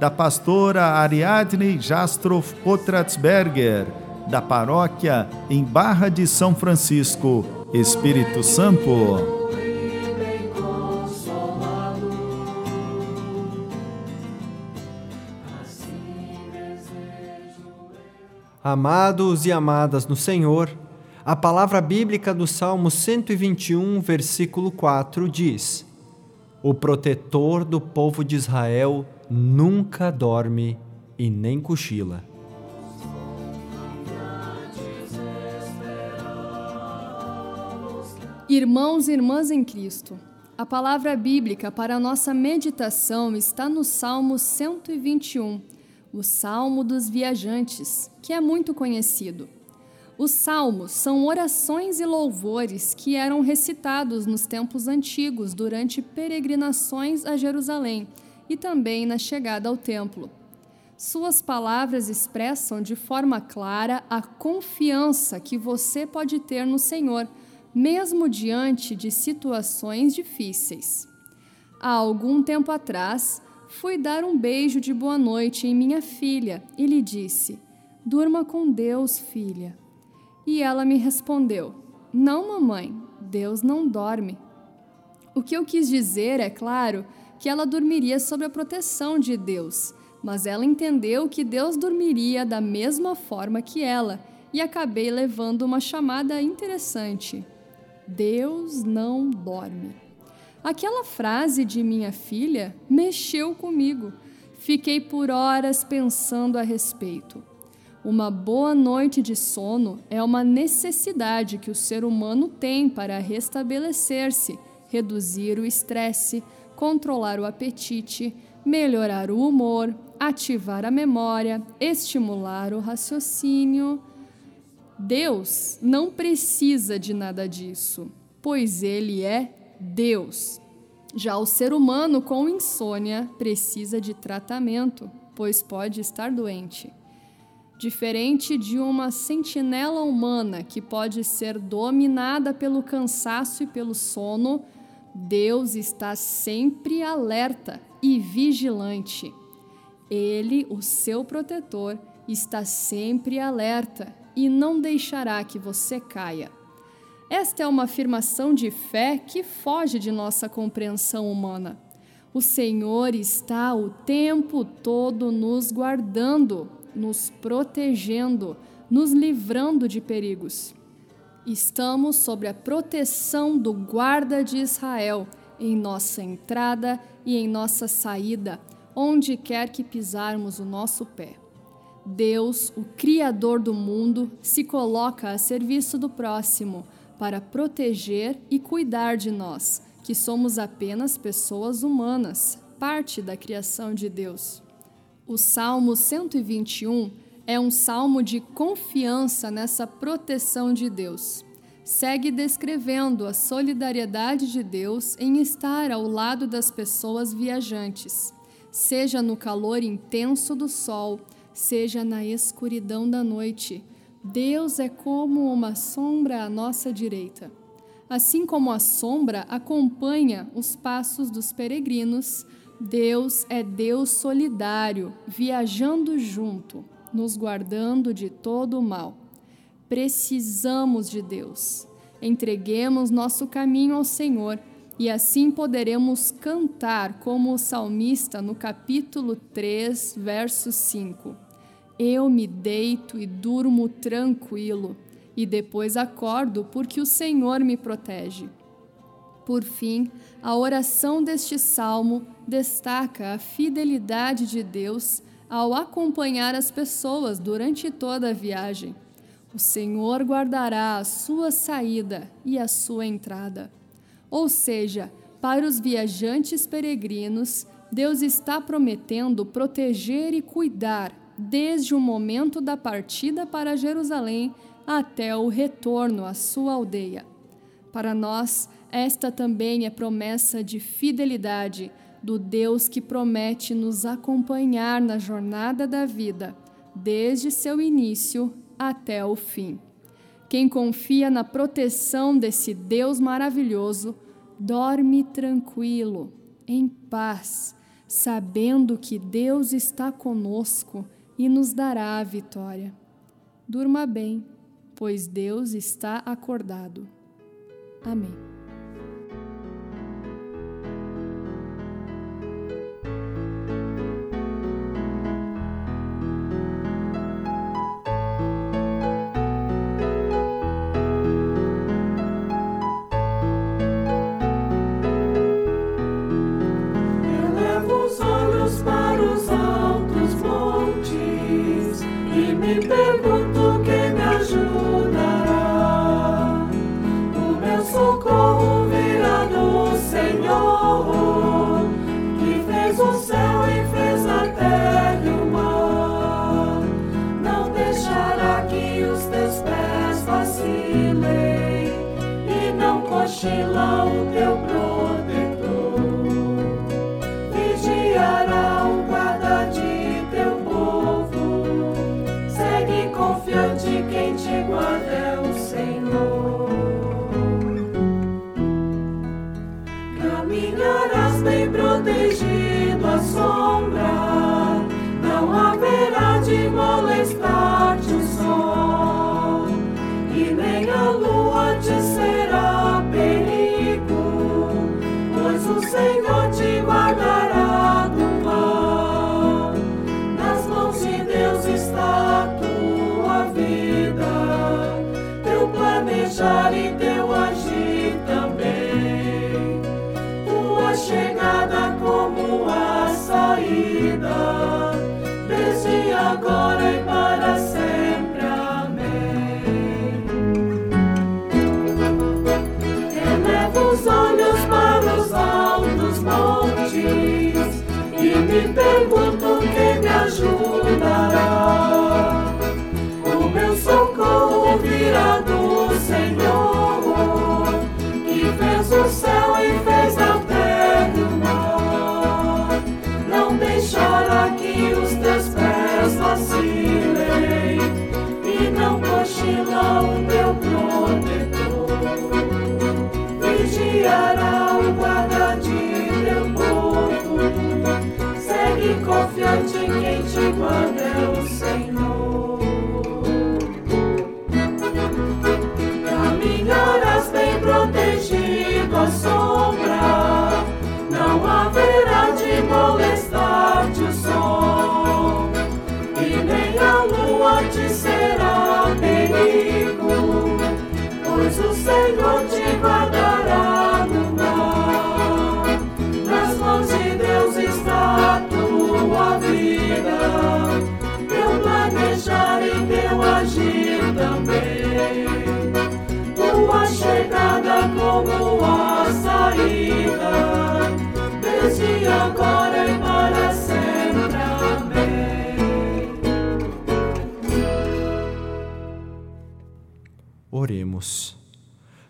da pastora Ariadne Jastrof Potratsberger, da paróquia em Barra de São Francisco, Espírito Santo. Amados e amadas no Senhor, a palavra bíblica do Salmo 121, versículo 4 diz: O protetor do povo de Israel nunca dorme e nem cochila. Irmãos e irmãs em Cristo, a palavra bíblica para a nossa meditação está no Salmo 121, o Salmo dos Viajantes, que é muito conhecido. Os salmos são orações e louvores que eram recitados nos tempos antigos durante peregrinações a Jerusalém e também na chegada ao templo. Suas palavras expressam de forma clara a confiança que você pode ter no Senhor, mesmo diante de situações difíceis. Há algum tempo atrás, fui dar um beijo de boa noite em minha filha e lhe disse: Durma com Deus, filha. E ela me respondeu: Não, mamãe, Deus não dorme. O que eu quis dizer, é claro, que ela dormiria sob a proteção de Deus, mas ela entendeu que Deus dormiria da mesma forma que ela e acabei levando uma chamada interessante. Deus não dorme. Aquela frase de minha filha mexeu comigo. Fiquei por horas pensando a respeito. Uma boa noite de sono é uma necessidade que o ser humano tem para restabelecer-se, reduzir o estresse, controlar o apetite, melhorar o humor, ativar a memória, estimular o raciocínio. Deus não precisa de nada disso, pois Ele é Deus. Já o ser humano com insônia precisa de tratamento, pois pode estar doente. Diferente de uma sentinela humana que pode ser dominada pelo cansaço e pelo sono, Deus está sempre alerta e vigilante. Ele, o seu protetor, está sempre alerta e não deixará que você caia. Esta é uma afirmação de fé que foge de nossa compreensão humana. O Senhor está o tempo todo nos guardando, nos protegendo, nos livrando de perigos. Estamos sob a proteção do guarda de Israel em nossa entrada e em nossa saída, onde quer que pisarmos o nosso pé. Deus, o Criador do mundo, se coloca a serviço do próximo para proteger e cuidar de nós, que somos apenas pessoas humanas, parte da criação de Deus. O Salmo 121 é um salmo de confiança nessa proteção de Deus. Segue descrevendo a solidariedade de Deus em estar ao lado das pessoas viajantes, seja no calor intenso do sol, seja na escuridão da noite. Deus é como uma sombra à nossa direita. Assim como a sombra acompanha os passos dos peregrinos, Deus é Deus solidário, viajando junto nos guardando de todo o mal. Precisamos de Deus. Entreguemos nosso caminho ao Senhor e assim poderemos cantar como o salmista no capítulo 3, verso 5. Eu me deito e durmo tranquilo, e depois acordo porque o Senhor me protege. Por fim, a oração deste salmo destaca a fidelidade de Deus ao acompanhar as pessoas durante toda a viagem. O Senhor guardará a sua saída e a sua entrada. Ou seja, para os viajantes peregrinos, Deus está prometendo proteger e cuidar desde o momento da partida para Jerusalém até o retorno à sua aldeia. Para nós, esta também é promessa de fidelidade do Deus que promete nos acompanhar na jornada da vida, desde seu início até o fim. Quem confia na proteção desse Deus maravilhoso, dorme tranquilo, em paz, sabendo que Deus está conosco e nos dará a vitória. Durma bem, pois Deus está acordado. Amém. De lá o teu como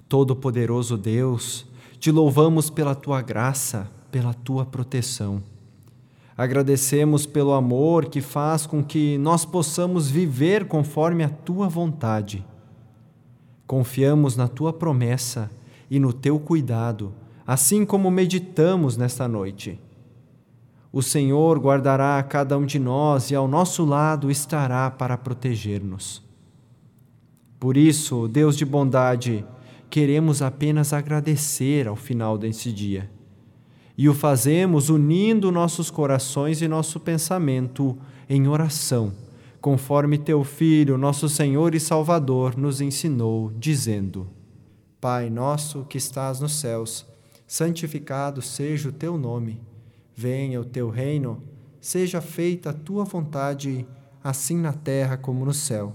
Todo-Poderoso Deus, te louvamos pela tua graça, pela tua proteção. Agradecemos pelo amor que faz com que nós possamos viver conforme a tua vontade. Confiamos na tua promessa e no teu cuidado, assim como meditamos nesta noite. O Senhor guardará a cada um de nós e ao nosso lado estará para proteger-nos. Por isso, Deus de bondade, queremos apenas agradecer ao final desse dia. E o fazemos unindo nossos corações e nosso pensamento em oração, conforme teu Filho, nosso Senhor e Salvador, nos ensinou, dizendo: Pai nosso que estás nos céus, santificado seja o teu nome. Venha o teu reino, seja feita a tua vontade, assim na terra como no céu.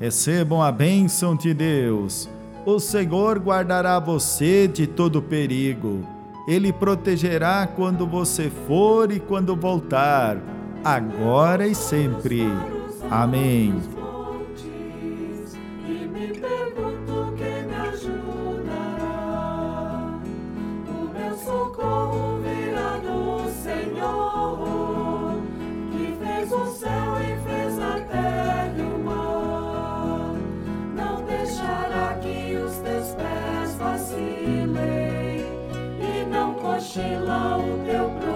recebam a bênção de Deus. O Senhor guardará você de todo perigo. Ele protegerá quando você for e quando voltar, agora e sempre. Amém. Mochila o teu